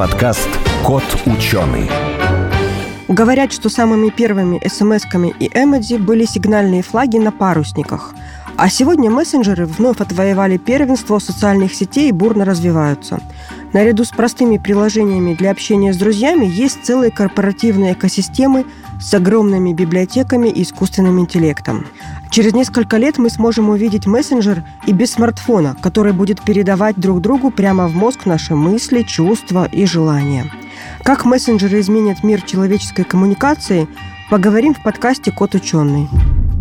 подкаст «Кот ученый». Говорят, что самыми первыми смс-ками и эмодзи были сигнальные флаги на парусниках. А сегодня мессенджеры вновь отвоевали первенство социальных сетей и бурно развиваются. Наряду с простыми приложениями для общения с друзьями есть целые корпоративные экосистемы с огромными библиотеками и искусственным интеллектом. Через несколько лет мы сможем увидеть мессенджер и без смартфона, который будет передавать друг другу прямо в мозг наши мысли, чувства и желания. Как мессенджеры изменят мир человеческой коммуникации, поговорим в подкасте «Кот ученый».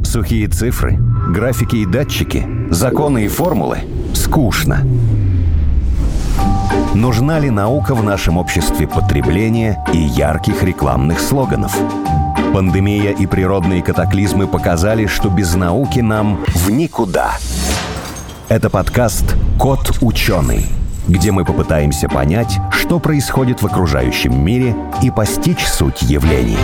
Сухие цифры, графики и датчики, законы и формулы – скучно. Нужна ли наука в нашем обществе потребления и ярких рекламных слоганов? Пандемия и природные катаклизмы показали, что без науки нам в никуда. Это подкаст «Кот ученый», где мы попытаемся понять, что происходит в окружающем мире и постичь суть явлений.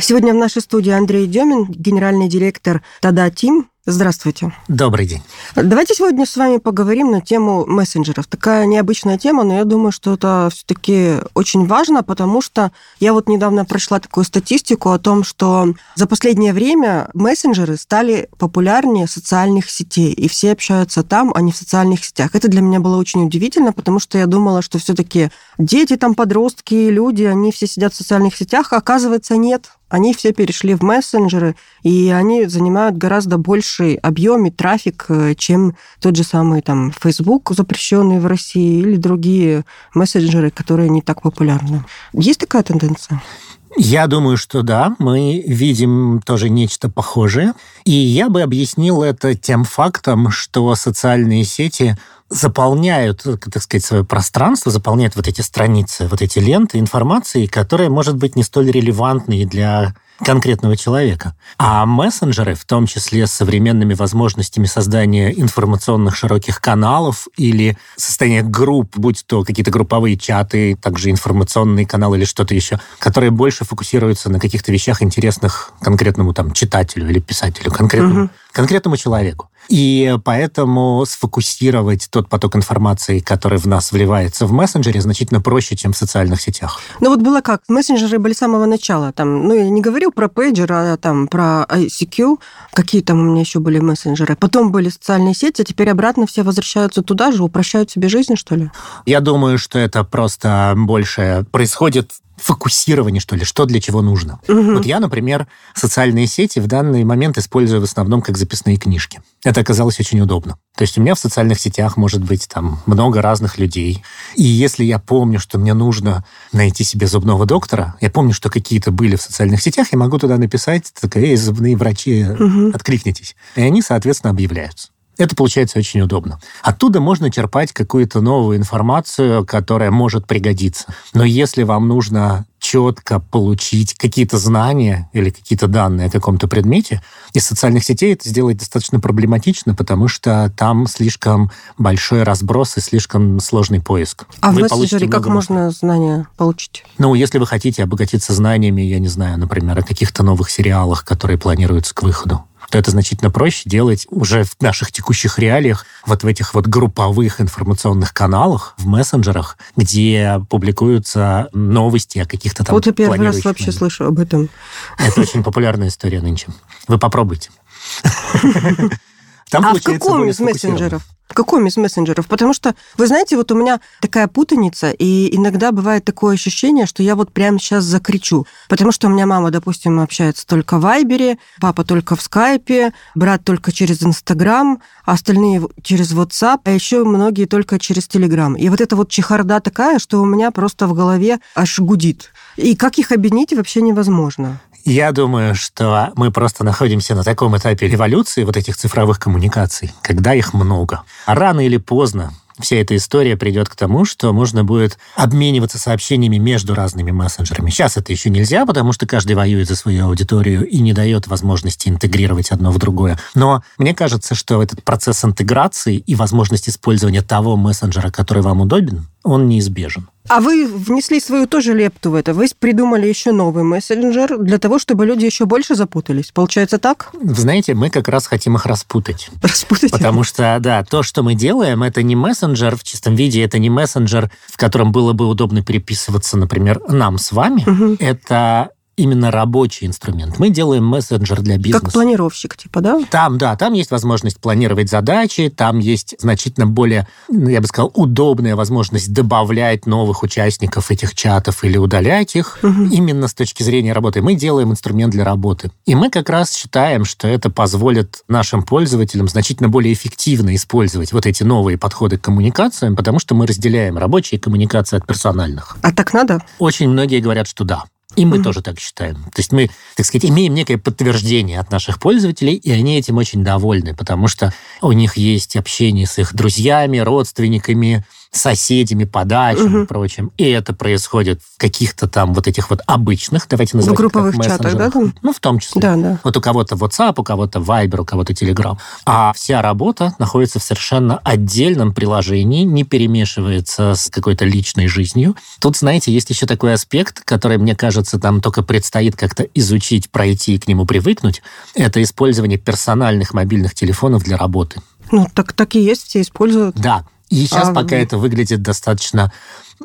Сегодня в нашей студии Андрей Демин, генеральный директор Тада Тим. Здравствуйте. Добрый день. Давайте сегодня с вами поговорим на тему мессенджеров. Такая необычная тема, но я думаю, что это все-таки очень важно, потому что я вот недавно прочла такую статистику о том, что за последнее время мессенджеры стали популярнее социальных сетей, и все общаются там, а не в социальных сетях. Это для меня было очень удивительно, потому что я думала, что все-таки дети, там подростки, люди, они все сидят в социальных сетях, а оказывается нет они все перешли в мессенджеры, и они занимают гораздо больший объем и трафик, э, чем тот же самый там Facebook, запрещенный в России, или другие мессенджеры, которые не так популярны. Есть такая тенденция? Я думаю, что да, мы видим тоже нечто похожее. И я бы объяснил это тем фактом, что социальные сети заполняют, так сказать, свое пространство, заполняют вот эти страницы, вот эти ленты информации, которая может быть не столь релевантной для конкретного человека. А мессенджеры, в том числе с современными возможностями создания информационных широких каналов или состояния групп, будь то какие-то групповые чаты, также информационные каналы или что-то еще, которые больше фокусируются на каких-то вещах интересных конкретному там читателю или писателю, конкретному, угу. конкретному человеку. И поэтому сфокусировать тот поток информации, который в нас вливается в мессенджере, значительно проще, чем в социальных сетях. Ну вот было как? Мессенджеры были с самого начала. Там, ну, я не говорю про пейджер, а там про ICQ. Какие там у меня еще были мессенджеры? Потом были социальные сети, а теперь обратно все возвращаются туда же, упрощают себе жизнь, что ли? Я думаю, что это просто больше происходит фокусирование, что ли, что для чего нужно. Угу. Вот я, например, социальные сети в данный момент использую в основном как записные книжки. Это оказалось очень удобно. То есть у меня в социальных сетях может быть там много разных людей. И если я помню, что мне нужно найти себе зубного доктора, я помню, что какие-то были в социальных сетях, я могу туда написать, такая, зубные врачи, угу. откликнитесь. И они, соответственно, объявляются. Это получается очень удобно. Оттуда можно черпать какую-то новую информацию, которая может пригодиться. Но если вам нужно четко получить какие-то знания или какие-то данные о каком-то предмете, из социальных сетей это сделать достаточно проблематично, потому что там слишком большой разброс и слишком сложный поиск. А вы в мессенджере как можно знания получить? Ну, если вы хотите обогатиться знаниями, я не знаю, например, о каких-то новых сериалах, которые планируются к выходу, то это значительно проще делать уже в наших текущих реалиях, вот в этих вот групповых информационных каналах, в мессенджерах, где публикуются новости о каких-то там Вот я первый раз вообще слышу об этом. Это очень популярная история нынче. Вы попробуйте. Там а в каком из мессенджеров? В каком из мессенджеров? Потому что, вы знаете, вот у меня такая путаница, и иногда бывает такое ощущение, что я вот прямо сейчас закричу. Потому что у меня мама, допустим, общается только в Вайбере, папа только в Скайпе, брат только через Инстаграм, а остальные через WhatsApp, а еще многие только через Телеграм. И вот эта вот чехарда такая, что у меня просто в голове аж гудит. И как их объединить вообще невозможно. Я думаю, что мы просто находимся на таком этапе эволюции вот этих цифровых коммуникаций, когда их много. А рано или поздно вся эта история придет к тому, что можно будет обмениваться сообщениями между разными мессенджерами. Сейчас это еще нельзя, потому что каждый воюет за свою аудиторию и не дает возможности интегрировать одно в другое. Но мне кажется, что этот процесс интеграции и возможность использования того мессенджера, который вам удобен, он неизбежен. А вы внесли свою тоже лепту в это. Вы придумали еще новый мессенджер для того, чтобы люди еще больше запутались. Получается так? Знаете, мы как раз хотим их распутать. Распутать? Потому что, да, то, что мы делаем, это не мессенджер в чистом виде, это не мессенджер, в котором было бы удобно переписываться, например, нам с вами. Угу. Это именно рабочий инструмент. Мы делаем мессенджер для бизнеса. Как планировщик, типа, да? Там, да, там есть возможность планировать задачи, там есть значительно более, ну, я бы сказал, удобная возможность добавлять новых участников этих чатов или удалять их. Угу. Именно с точки зрения работы. Мы делаем инструмент для работы. И мы как раз считаем, что это позволит нашим пользователям значительно более эффективно использовать вот эти новые подходы к коммуникациям, потому что мы разделяем рабочие коммуникации от персональных. А так надо? Очень многие говорят, что да. И мы mm-hmm. тоже так считаем. То есть мы, так сказать, имеем некое подтверждение от наших пользователей, и они этим очень довольны, потому что у них есть общение с их друзьями, родственниками, соседями по дачам угу. и прочим. И это происходит в каких-то там вот этих вот обычных, давайте назовем В групповых чатах, да? Там? Ну, в том числе. Да, да. Вот у кого-то WhatsApp, у кого-то Viber, у кого-то Telegram. А вся работа находится в совершенно отдельном приложении, не перемешивается с какой-то личной жизнью. Тут, знаете, есть еще такой аспект, который, мне кажется, там только предстоит как-то изучить, пройти и к нему привыкнуть. Это использование персональных мобильных телефонов для работы. Ну, так, так и есть, все используют. Да, и сейчас а, пока это выглядит достаточно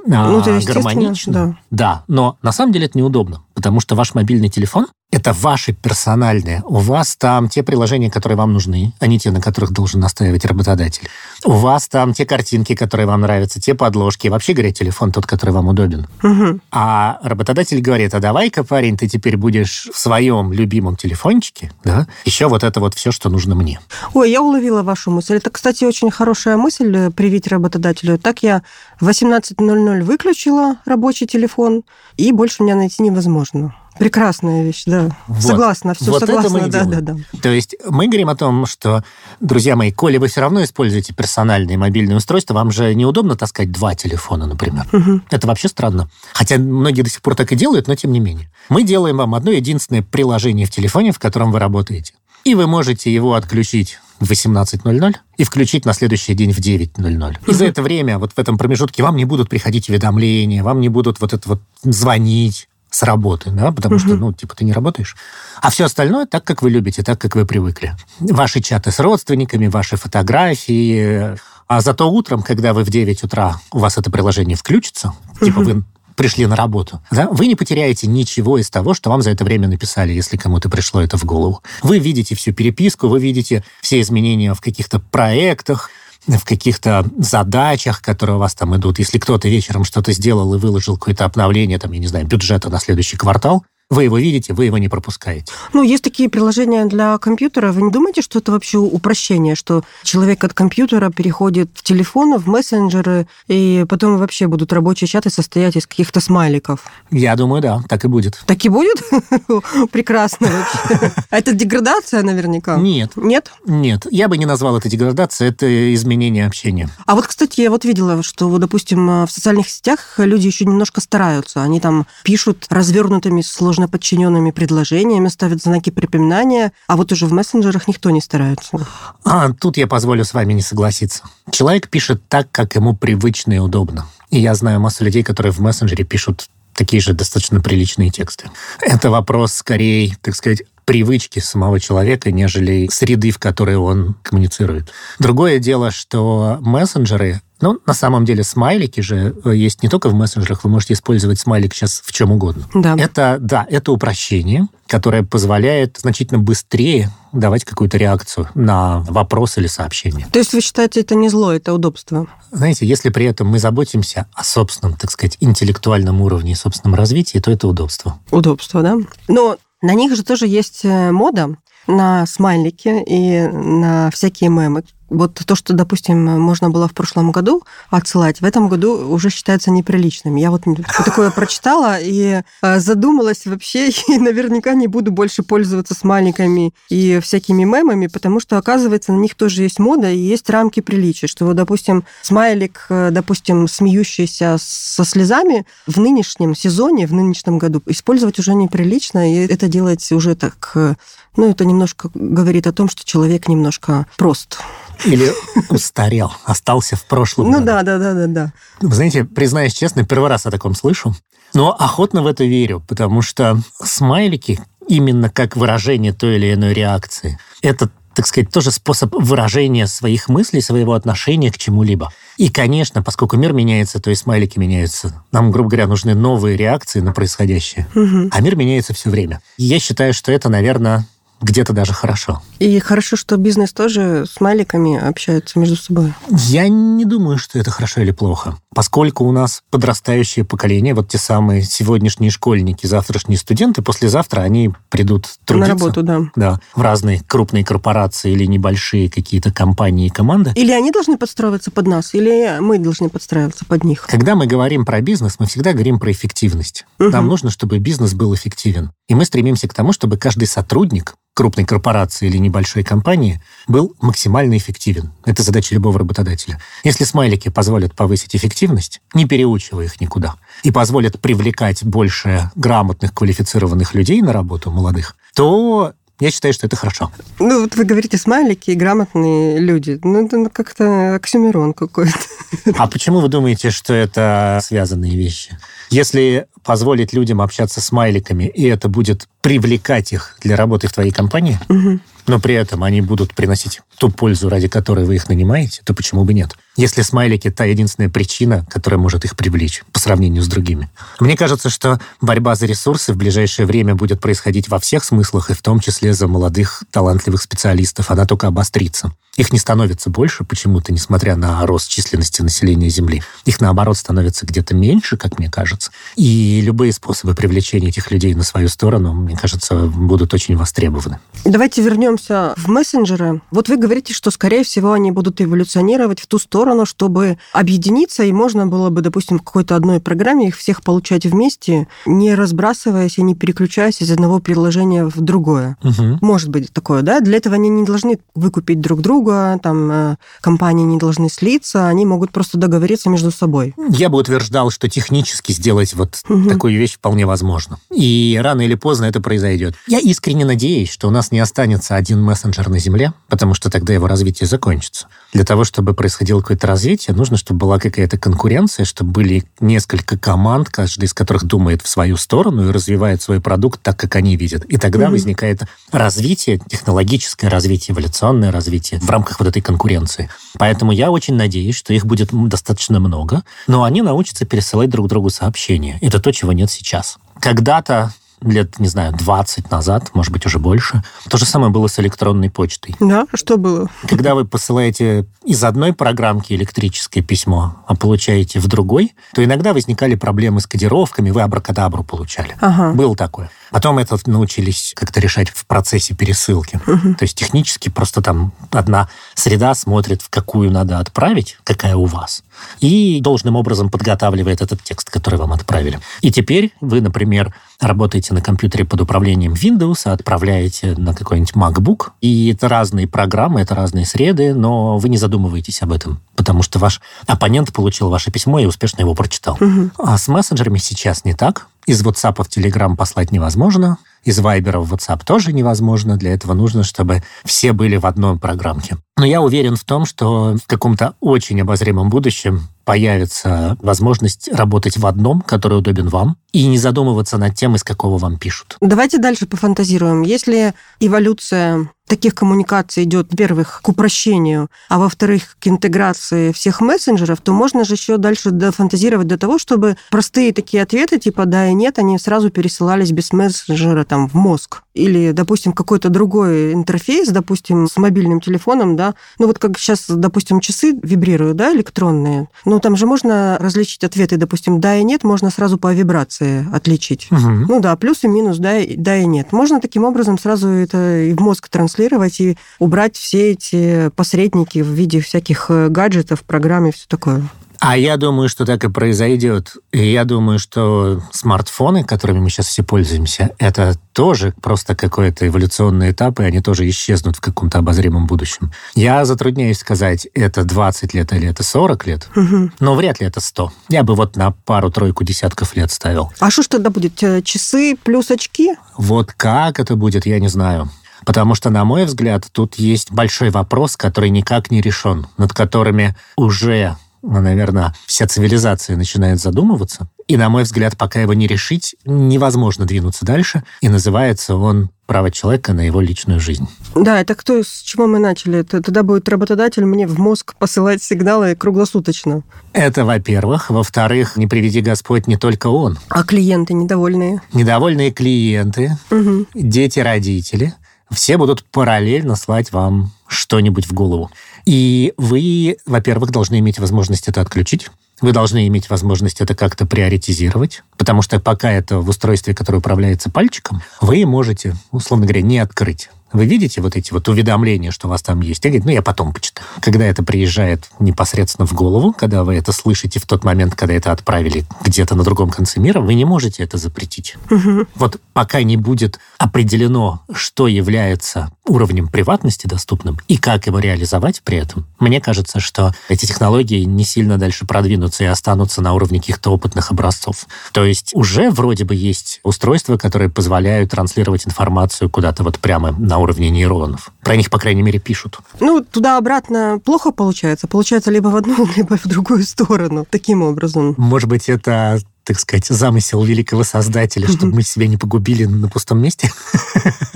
ну, а, гармонично. Да. да, но на самом деле это неудобно, потому что ваш мобильный телефон это ваши персональные. У вас там те приложения, которые вам нужны, а не те, на которых должен настаивать работодатель. У вас там те картинки, которые вам нравятся, те подложки. Вообще, говоря, телефон тот, который вам удобен. Угу. А работодатель говорит, а давай-ка, парень, ты теперь будешь в своем любимом телефончике, да, еще вот это вот все, что нужно мне. Ой, я уловила вашу мысль. Это, кстати, очень хорошая мысль э, привить работодателю. Так я в 18.00 выключила рабочий телефон, и больше меня найти невозможно. Прекрасная вещь, да. Вот. Согласна, все вот согласна. Это мы да, да, да. То есть мы говорим о том, что, друзья мои, коли вы все равно используете персональные мобильные устройства, вам же неудобно таскать два телефона, например. Угу. Это вообще странно. Хотя многие до сих пор так и делают, но тем не менее. Мы делаем вам одно единственное приложение в телефоне, в котором вы работаете. И вы можете его отключить в 18.00 и включить на следующий день в 9.00. И за это время, вот в этом промежутке, вам не будут приходить уведомления, вам не будут вот это вот звонить, с работы, да, потому угу. что, ну, типа, ты не работаешь. А все остальное так, как вы любите, так, как вы привыкли. Ваши чаты с родственниками, ваши фотографии. А зато утром, когда вы в 9 утра, у вас это приложение включится, угу. типа вы пришли на работу, да, вы не потеряете ничего из того, что вам за это время написали, если кому-то пришло это в голову. Вы видите всю переписку, вы видите все изменения в каких-то проектах, в каких-то задачах, которые у вас там идут. Если кто-то вечером что-то сделал и выложил какое-то обновление, там, я не знаю, бюджета на следующий квартал, вы его видите, вы его не пропускаете. Ну, есть такие приложения для компьютера. Вы не думаете, что это вообще упрощение, что человек от компьютера переходит в телефон, в мессенджеры, и потом вообще будут рабочие чаты состоять из каких-то смайликов? Я думаю, да, так и будет. Так и будет? Прекрасно вообще. А это деградация наверняка? Нет. Нет? Нет. Я бы не назвал это деградацией, это изменение общения. А вот, кстати, я вот видела, что, допустим, в социальных сетях люди еще немножко стараются. Они там пишут развернутыми сложными сложно подчиненными предложениями, ставят знаки припоминания, а вот уже в мессенджерах никто не старается. А тут я позволю с вами не согласиться. Человек пишет так, как ему привычно и удобно. И я знаю массу людей, которые в мессенджере пишут такие же достаточно приличные тексты. Это вопрос скорее, так сказать, привычки самого человека, нежели среды, в которой он коммуницирует. Другое дело, что мессенджеры ну, на самом деле, смайлики же э, есть не только в мессенджерах, вы можете использовать смайлик сейчас в чем угодно. Да. Это, да, это упрощение, которое позволяет значительно быстрее давать какую-то реакцию на вопрос или сообщение. То есть вы считаете, это не зло, это удобство? Знаете, если при этом мы заботимся о собственном, так сказать, интеллектуальном уровне и собственном развитии, то это удобство. Удобство, да? Но на них же тоже есть э, мода на смайлики и на всякие мемы. Вот то, что, допустим, можно было в прошлом году отсылать, в этом году уже считается неприличным. Я вот такое прочитала и э, задумалась вообще, и наверняка не буду больше пользоваться смайликами и всякими мемами, потому что, оказывается, на них тоже есть мода и есть рамки приличия, что вот, допустим, смайлик, э, допустим, смеющийся со слезами в нынешнем сезоне, в нынешнем году использовать уже неприлично, и это делать уже так, э, ну, это немножко говорит о том, что человек немножко прост. Или устарел, остался в прошлом. Ну да, да, да, да, да. Вы знаете, признаюсь честно, первый раз о таком слышу. Но охотно в это верю, потому что смайлики именно как выражение той или иной реакции. Это так сказать, тоже способ выражения своих мыслей, своего отношения к чему-либо. И, конечно, поскольку мир меняется, то и смайлики меняются. Нам, грубо говоря, нужны новые реакции на происходящее. Угу. А мир меняется все время. И я считаю, что это, наверное, где-то даже хорошо. И хорошо, что бизнес тоже с смайликами общается между собой. Я не думаю, что это хорошо или плохо. Поскольку у нас подрастающее поколение, вот те самые сегодняшние школьники, завтрашние студенты, послезавтра они придут трудиться. На работу, да. Да, в разные крупные корпорации или небольшие какие-то компании и команды. Или они должны подстраиваться под нас, или мы должны подстраиваться под них. Когда мы говорим про бизнес, мы всегда говорим про эффективность. Угу. Нам нужно, чтобы бизнес был эффективен. И мы стремимся к тому, чтобы каждый сотрудник крупной корпорации или небольшой компании был максимально эффективен. Это задача любого работодателя. Если смайлики позволят повысить эффективность, не переучивая их никуда, и позволят привлекать больше грамотных, квалифицированных людей на работу, молодых, то я считаю, что это хорошо. Ну, вот вы говорите смайлики и грамотные люди. Ну, это как-то оксюмерон какой-то. А почему вы думаете, что это связанные вещи? Если позволить людям общаться смайликами, и это будет привлекать их для работы в твоей компании, угу. но при этом они будут приносить ту пользу, ради которой вы их нанимаете, то почему бы нет? Если смайлики — та единственная причина, которая может их привлечь по сравнению с другими. Мне кажется, что борьба за ресурсы в ближайшее время будет происходить во всех смыслах, и в том числе за молодых, талантливых специалистов. Она только обострится. Их не становится больше почему-то, несмотря на рост численности населения Земли. Их, наоборот, становится где-то меньше, как мне кажется. И любые способы привлечения этих людей на свою сторону, мне кажется, будут очень востребованы. Давайте вернемся в мессенджеры. Вот вы говорите, что, скорее всего, они будут эволюционировать в ту сторону, чтобы объединиться, и можно было бы, допустим, в какой-то одной программе их всех получать вместе, не разбрасываясь и не переключаясь из одного приложения в другое. Угу. Может быть такое, да? Для этого они не должны выкупить друг друга, там э, компании не должны слиться, они могут просто договориться между собой. Я бы утверждал, что технически сделать вот угу. такую вещь вполне возможно. И рано или поздно это произойдет. Я искренне надеюсь, что у нас не останется один мессенджер на Земле, потому что тогда его развитие закончится. Для того, чтобы происходило какое-то развитие, нужно, чтобы была какая-то конкуренция, чтобы были несколько команд, каждая из которых думает в свою сторону и развивает свой продукт так, как они видят. И тогда mm-hmm. возникает развитие, технологическое развитие, эволюционное развитие в рамках вот этой конкуренции. Поэтому я очень надеюсь, что их будет достаточно много, но они научатся пересылать друг другу сообщения. Это то, чего нет сейчас. Когда-то лет, не знаю, 20 назад, может быть, уже больше. То же самое было с электронной почтой. Да, что было? Когда вы посылаете из одной программки электрическое письмо, а получаете в другой, то иногда возникали проблемы с кодировками, вы абракадабру получали. Ага. Было такое. Потом это научились как-то решать в процессе пересылки. Угу. То есть технически просто там одна среда смотрит, в какую надо отправить, какая у вас, и должным образом подготавливает этот текст, который вам отправили. И теперь вы, например, работаете на компьютере под управлением Windows, а отправляете на какой-нибудь MacBook, и это разные программы, это разные среды, но вы не задумываетесь об этом, потому что ваш оппонент получил ваше письмо и успешно его прочитал. Угу. А с мессенджерами сейчас не так. Из WhatsApp в Telegram послать невозможно. Из Viber в WhatsApp тоже невозможно. Для этого нужно, чтобы все были в одной программке. Но я уверен в том, что в каком-то очень обозримом будущем появится возможность работать в одном, который удобен вам, и не задумываться над тем, из какого вам пишут. Давайте дальше пофантазируем. Если эволюция таких коммуникаций идет, во-первых, к упрощению, а во-вторых, к интеграции всех мессенджеров, то можно же еще дальше дофантазировать до того, чтобы простые такие ответы, типа «да» и «нет», они сразу пересылались без мессенджера там, в мозг. Или, допустим, какой-то другой интерфейс, допустим, с мобильным телефоном, да, ну вот как сейчас, допустим, часы вибрируют, да, электронные, ну там же можно различить ответы, допустим, «да» и «нет», можно сразу по вибрации отличить. Угу. Ну да, плюс и минус, да, да и «нет». Можно таким образом сразу это и в мозг транслировать и убрать все эти посредники в виде всяких э, гаджетов, программ и все такое. А я думаю, что так и произойдет. И я думаю, что смартфоны, которыми мы сейчас все пользуемся, это тоже просто какой-то эволюционный этап, и они тоже исчезнут в каком-то обозримом будущем. Я затрудняюсь сказать, это 20 лет или это 40 лет, угу. но вряд ли это 100. Я бы вот на пару-тройку десятков лет ставил. А что ж тогда будет? Часы плюс очки? Вот как это будет, я не знаю. Потому что, на мой взгляд, тут есть большой вопрос, который никак не решен, над которыми уже наверное, вся цивилизация начинает задумываться. И, на мой взгляд, пока его не решить, невозможно двинуться дальше. И называется он «Право человека на его личную жизнь». Да, это кто, с чего мы начали? Это, тогда будет работодатель мне в мозг посылать сигналы круглосуточно. Это, во-первых. Во-вторых, не приведи Господь не только он. А клиенты недовольные? Недовольные клиенты, угу. дети, родители. Все будут параллельно слать вам что-нибудь в голову. И вы, во-первых, должны иметь возможность это отключить. Вы должны иметь возможность это как-то приоритизировать, потому что пока это в устройстве, которое управляется пальчиком, вы можете, условно говоря, не открыть вы видите вот эти вот уведомления, что у вас там есть? Я говорю, ну, я потом почитаю. Когда это приезжает непосредственно в голову, когда вы это слышите в тот момент, когда это отправили где-то на другом конце мира, вы не можете это запретить. Угу. Вот пока не будет определено, что является уровнем приватности доступным и как его реализовать при этом, мне кажется, что эти технологии не сильно дальше продвинутся и останутся на уровне каких-то опытных образцов. То есть уже вроде бы есть устройства, которые позволяют транслировать информацию куда-то вот прямо на уровне нейронов. Про них, по крайней мере, пишут. Ну, туда-обратно плохо получается. Получается либо в одну, либо в другую сторону. Таким образом. Может быть, это так сказать, замысел великого создателя, чтобы мы себя не погубили на пустом месте?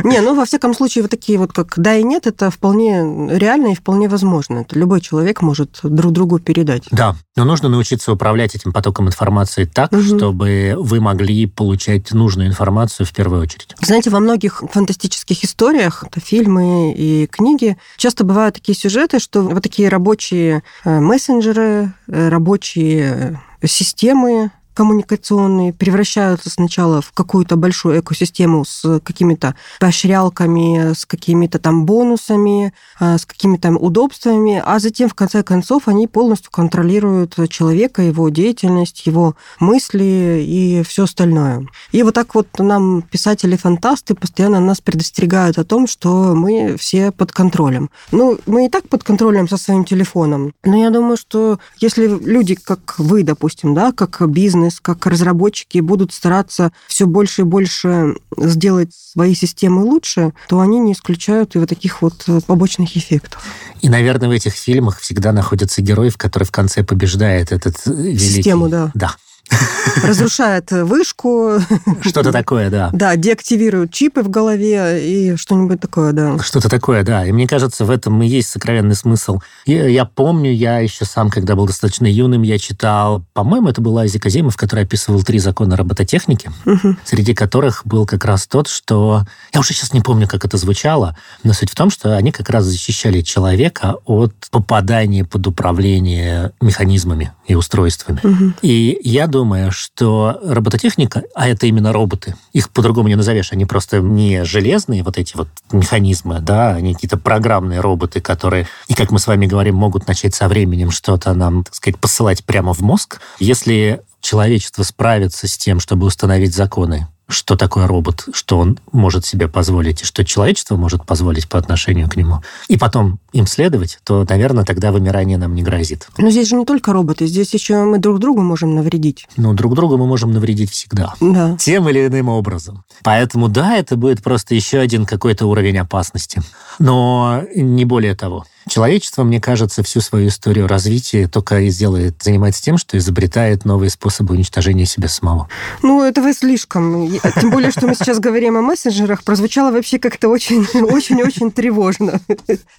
Не, ну, во всяком случае, вот такие вот, как «да» и «нет», это вполне реально и вполне возможно. Это любой человек может друг другу передать. Да, но нужно научиться управлять этим потоком информации так, угу. чтобы вы могли получать нужную информацию в первую очередь. Знаете, во многих фантастических историях, это фильмы и книги, часто бывают такие сюжеты, что вот такие рабочие э, мессенджеры, э, рабочие системы коммуникационные превращаются сначала в какую-то большую экосистему с какими-то поощрялками, с какими-то там бонусами, а, с какими-то удобствами, а затем, в конце концов, они полностью контролируют человека, его деятельность, его мысли и все остальное. И вот так вот нам писатели-фантасты постоянно нас предостерегают о том, что мы все под контролем. Ну, мы и так под контролем со своим телефоном, но я думаю, что если люди, как вы, допустим, да, как бизнес, бизнес, как разработчики будут стараться все больше и больше сделать свои системы лучше, то они не исключают и вот таких вот э, побочных эффектов. И, наверное, в этих фильмах всегда находятся герои, который в конце побеждает этот э, великий... Систему, да. Да разрушает вышку. Что-то такое, да. Да, деактивируют чипы в голове и что-нибудь такое, да. Что-то такое, да. И мне кажется, в этом и есть сокровенный смысл. Я, я помню, я еще сам, когда был достаточно юным, я читал, по-моему, это был Айзек Азимов, который описывал три закона робототехники, угу. среди которых был как раз тот, что... Я уже сейчас не помню, как это звучало, но суть в том, что они как раз защищали человека от попадания под управление механизмами и устройствами. Угу. И я думаю, что робототехника, а это именно роботы, их по-другому не назовешь, они просто не железные вот эти вот механизмы, да, они какие-то программные роботы, которые, и как мы с вами говорим, могут начать со временем что-то нам, так сказать, посылать прямо в мозг. Если человечество справится с тем, чтобы установить законы что такое робот, что он может себе позволить, и что человечество может позволить по отношению к нему, и потом им следовать, то, наверное, тогда вымирание нам не грозит. Но здесь же не только роботы, здесь еще мы друг другу можем навредить. Ну, друг другу мы можем навредить всегда. Да. Тем или иным образом. Поэтому, да, это будет просто еще один какой-то уровень опасности. Но не более того. Человечество, мне кажется, всю свою историю развития только и сделает, занимается тем, что изобретает новые способы уничтожения себя самого. Ну, это вы слишком. Тем более, что мы сейчас говорим о мессенджерах, прозвучало вообще как-то очень-очень-очень тревожно.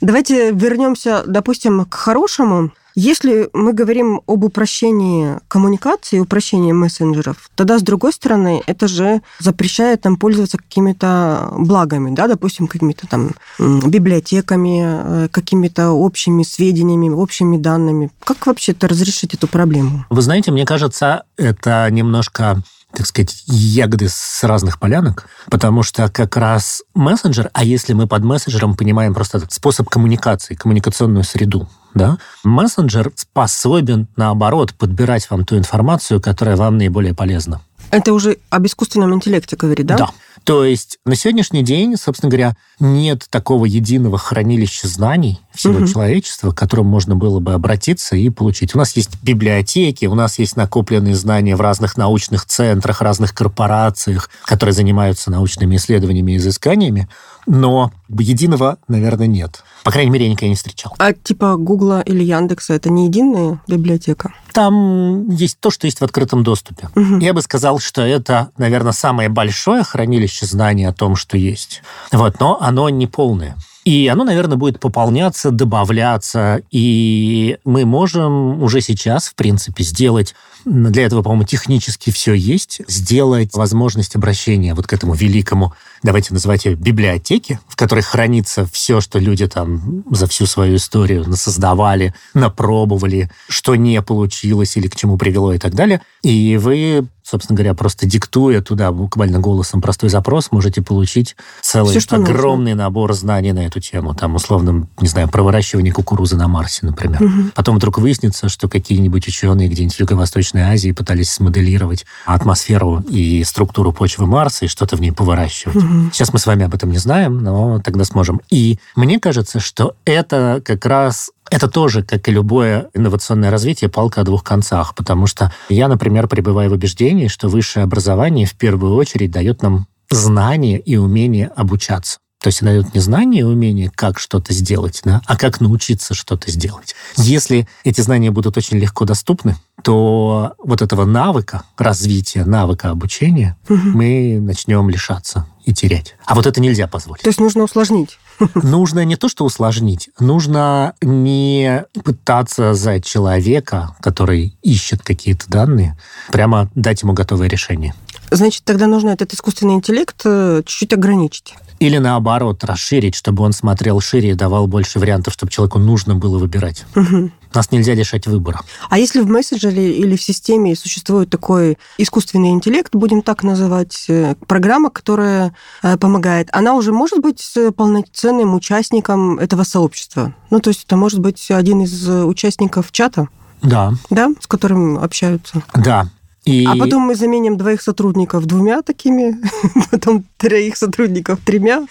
Давайте вернемся, допустим, к хорошему. Если мы говорим об упрощении коммуникации, упрощении мессенджеров, тогда, с другой стороны, это же запрещает нам пользоваться какими-то благами, да, допустим, какими-то там библиотеками, э, какими-то общими сведениями, общими данными. Как вообще это разрешить эту проблему? Вы знаете, мне кажется, это немножко так сказать, ягоды с разных полянок, потому что как раз мессенджер, а если мы под мессенджером понимаем просто способ коммуникации, коммуникационную среду, да, мессенджер способен, наоборот, подбирать вам ту информацию, которая вам наиболее полезна. Это уже об искусственном интеллекте говорит, да? Да. То есть на сегодняшний день, собственно говоря, нет такого единого хранилища знаний, всего угу. человечества, к которым можно было бы обратиться и получить. У нас есть библиотеки, у нас есть накопленные знания в разных научных центрах, разных корпорациях, которые занимаются научными исследованиями и изысканиями, но единого, наверное, нет. По крайней мере, я никогда не встречал. А типа Гугла или Яндекса это не единая библиотека? Там есть то, что есть в открытом доступе. Угу. Я бы сказал, что это, наверное, самое большое хранилище знаний о том, что есть. Вот, но оно не полное. И оно, наверное, будет пополняться, добавляться. И мы можем уже сейчас, в принципе, сделать для этого, по-моему, технически все есть. Сделать возможность обращения вот к этому великому, давайте называть ее библиотеке, в которой хранится все, что люди там за всю свою историю насоздавали, напробовали, что не получилось или к чему привело и так далее. И вы собственно говоря, просто диктуя туда буквально голосом простой запрос, можете получить целый Все, огромный нужно. набор знаний на эту тему. Там, условно, не знаю, про выращивание кукурузы на Марсе, например. Угу. Потом вдруг выяснится, что какие-нибудь ученые где-нибудь в Юго-Восточной Азии пытались смоделировать атмосферу и структуру почвы Марса и что-то в ней поворачивать. Угу. Сейчас мы с вами об этом не знаем, но тогда сможем. И мне кажется, что это как раз это тоже, как и любое инновационное развитие, палка о двух концах, потому что я, например, пребываю в убеждении, что высшее образование в первую очередь дает нам знание и умение обучаться. То есть дает не знание и умение, как что-то сделать, да, а как научиться что-то сделать. Если эти знания будут очень легко доступны, то вот этого навыка, развития навыка обучения угу. мы начнем лишаться и терять. А вот это нельзя позволить. То есть нужно усложнить. Нужно не то, что усложнить, нужно не пытаться за человека, который ищет какие-то данные, прямо дать ему готовое решение. Значит, тогда нужно этот искусственный интеллект э, чуть-чуть ограничить. Или наоборот, расширить, чтобы он смотрел шире и давал больше вариантов, чтобы человеку нужно было выбирать. Угу. Нас нельзя лишать выбора. А если в мессенджере или в системе существует такой искусственный интеллект, будем так называть, э, программа, которая э, помогает, она уже может быть полноценным участником этого сообщества? Ну, то есть это может быть один из участников чата? Да. Да, с которым общаются? Да. И... А потом мы заменим двоих сотрудников двумя такими, потом троих сотрудников тремя,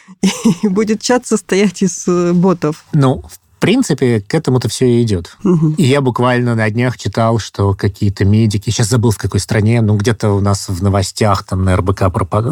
и будет чат состоять из э, ботов. Ну, в в принципе, к этому-то все и идет. Угу. И я буквально на днях читал, что какие-то медики, сейчас забыл в какой стране, ну где-то у нас в новостях там на РБК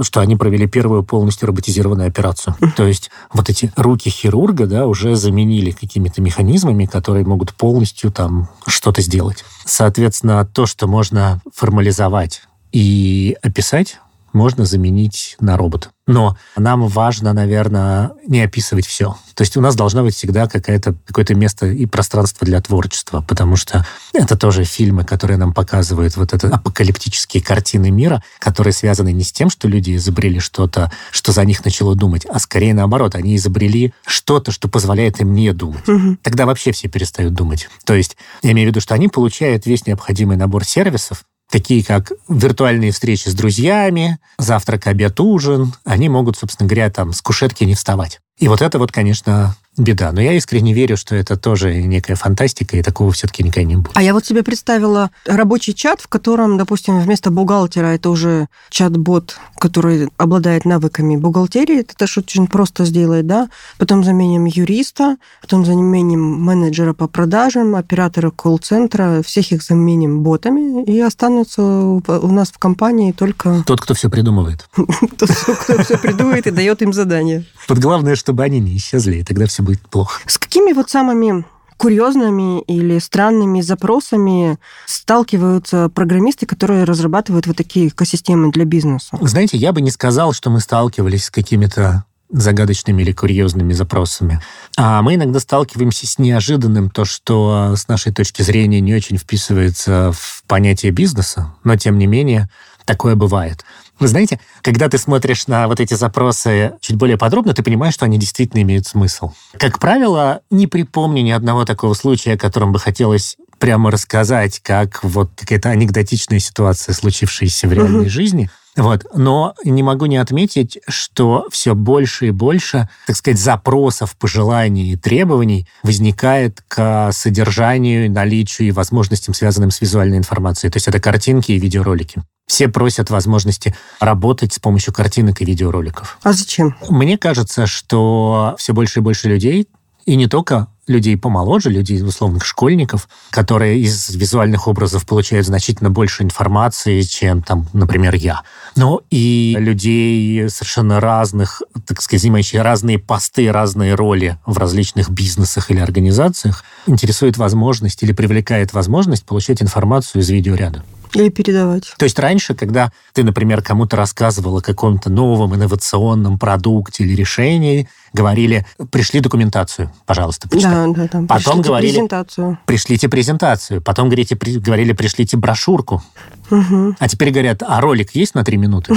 что они провели первую полностью роботизированную операцию. То есть вот эти руки хирурга, да, уже заменили какими-то механизмами, которые могут полностью там что-то сделать. Соответственно, то, что можно формализовать и описать, можно заменить на робота. Но нам важно, наверное, не описывать все. То есть у нас должна быть всегда какая-то, какое-то место и пространство для творчества, потому что это тоже фильмы, которые нам показывают вот это апокалиптические картины мира, которые связаны не с тем, что люди изобрели что-то, что за них начало думать, а скорее наоборот, они изобрели что-то, что позволяет им не думать. Угу. Тогда вообще все перестают думать. То есть я имею в виду, что они получают весь необходимый набор сервисов, такие как виртуальные встречи с друзьями, завтрак, обед, ужин, они могут, собственно говоря, там с кушетки не вставать. И вот это вот, конечно, беда. Но я искренне верю, что это тоже некая фантастика, и такого все-таки никогда не будет. А я вот себе представила рабочий чат, в котором, допустим, вместо бухгалтера это уже чат-бот, который обладает навыками бухгалтерии, это тоже очень просто сделать, да? Потом заменим юриста, потом заменим менеджера по продажам, оператора колл-центра, всех их заменим ботами, и останутся у нас в компании только... Тот, кто все придумывает. Тот, кто все придумывает и дает им задания. Под главное, чтобы они не исчезли, и тогда все будет плохо. С какими вот самыми курьезными или странными запросами сталкиваются программисты, которые разрабатывают вот такие экосистемы для бизнеса? Знаете, я бы не сказал, что мы сталкивались с какими-то загадочными или курьезными запросами. А мы иногда сталкиваемся с неожиданным, то, что с нашей точки зрения не очень вписывается в понятие бизнеса, но тем не менее такое бывает. Вы знаете, когда ты смотришь на вот эти запросы чуть более подробно, ты понимаешь, что они действительно имеют смысл. Как правило, не припомню ни одного такого случая, о котором бы хотелось прямо рассказать, как вот какая-то анекдотичная ситуация, случившаяся в реальной жизни. Вот. Но не могу не отметить, что все больше и больше, так сказать, запросов, пожеланий и требований возникает к содержанию, наличию и возможностям, связанным с визуальной информацией. То есть это картинки и видеоролики. Все просят возможности работать с помощью картинок и видеороликов. А зачем? Мне кажется, что все больше и больше людей и не только людей помоложе, людей условных школьников, которые из визуальных образов получают значительно больше информации, чем, там, например, я. Но и людей совершенно разных, так сказать, занимающих разные посты, разные роли в различных бизнесах или организациях, интересует возможность или привлекает возможность получать информацию из видеоряда. Или передавать. То есть раньше, когда ты, например, кому-то рассказывал о каком-то новом инновационном продукте или решении, говорили, пришли документацию, пожалуйста, почитай. Да, да, да. Потом Пришлите говорили, презентацию. пришлите презентацию. Потом говорите, при- говорили, пришлите брошюрку. Мгм. А теперь говорят, а ролик есть на три минуты?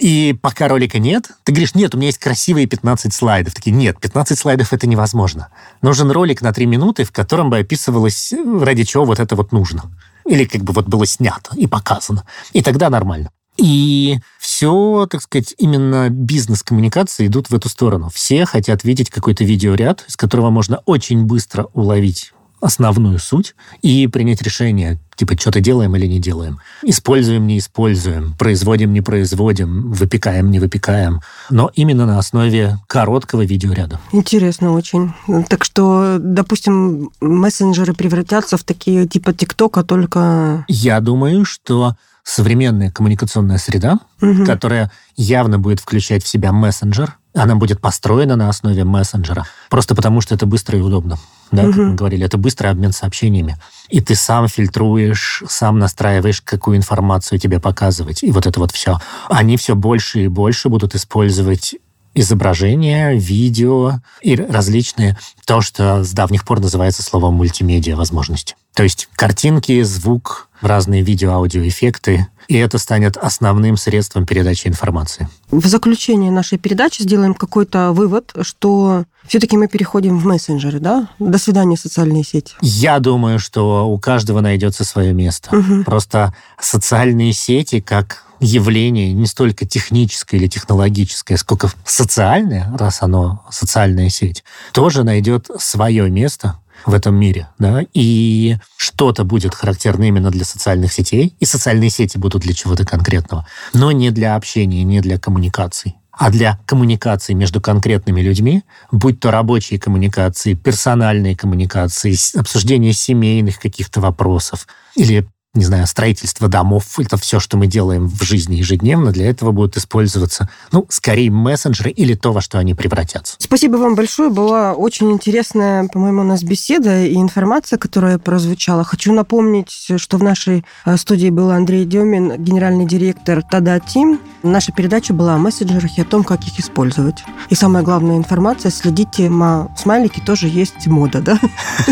И пока ролика нет, ты говоришь, нет, у меня есть красивые 15 слайдов. Такие, нет, 15 слайдов это невозможно. Нужен ролик на 3 минуты, в котором бы описывалось, ради чего вот это вот нужно. Или как бы вот было снято и показано. И тогда нормально. И все, так сказать, именно бизнес-коммуникации идут в эту сторону. Все хотят видеть какой-то видеоряд, из которого можно очень быстро уловить основную суть и принять решение, типа, что-то делаем или не делаем. Используем, не используем, производим, не производим, выпекаем, не выпекаем. Но именно на основе короткого видеоряда. Интересно очень. Так что, допустим, мессенджеры превратятся в такие типа ТикТока, только... Я думаю, что современная коммуникационная среда, Мгм. которая явно будет включать в себя мессенджер, она будет построена на основе мессенджера, просто потому что это быстро и удобно. Да, как мы говорили, это быстрый обмен сообщениями. И ты сам фильтруешь, сам настраиваешь, какую информацию тебе показывать. И вот это вот все. Они все больше и больше будут использовать изображения, видео и различные, то, что с давних пор называется словом мультимедиа возможности. То есть картинки, звук, разные видео, аудиоэффекты, и это станет основным средством передачи информации. В заключение нашей передачи сделаем какой-то вывод, что все-таки мы переходим в мессенджеры, да? До свидания, социальные сети. Я думаю, что у каждого найдется свое место. Мгм. Просто социальные сети как явление не столько техническое или технологическое, сколько социальное, раз оно социальная сеть, тоже найдет свое место в этом мире, да, и что-то будет характерно именно для социальных сетей, и социальные сети будут для чего-то конкретного, но не для общения, не для коммуникаций. А для коммуникации между конкретными людьми, будь то рабочие коммуникации, персональные коммуникации, обсуждение семейных каких-то вопросов или не знаю, строительство домов, это все, что мы делаем в жизни ежедневно, для этого будут использоваться, ну, скорее мессенджеры или то, во что они превратятся. Спасибо вам большое. Была очень интересная, по-моему, у нас беседа и информация, которая прозвучала. Хочу напомнить, что в нашей э, студии был Андрей Демин, генеральный директор Тада Тим. Наша передача была о мессенджерах и о том, как их использовать. И самая главная информация, следите, ма смайлики тоже есть мода, да?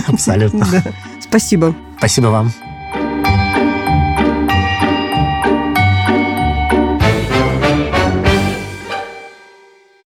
Абсолютно. Спасибо. Спасибо вам.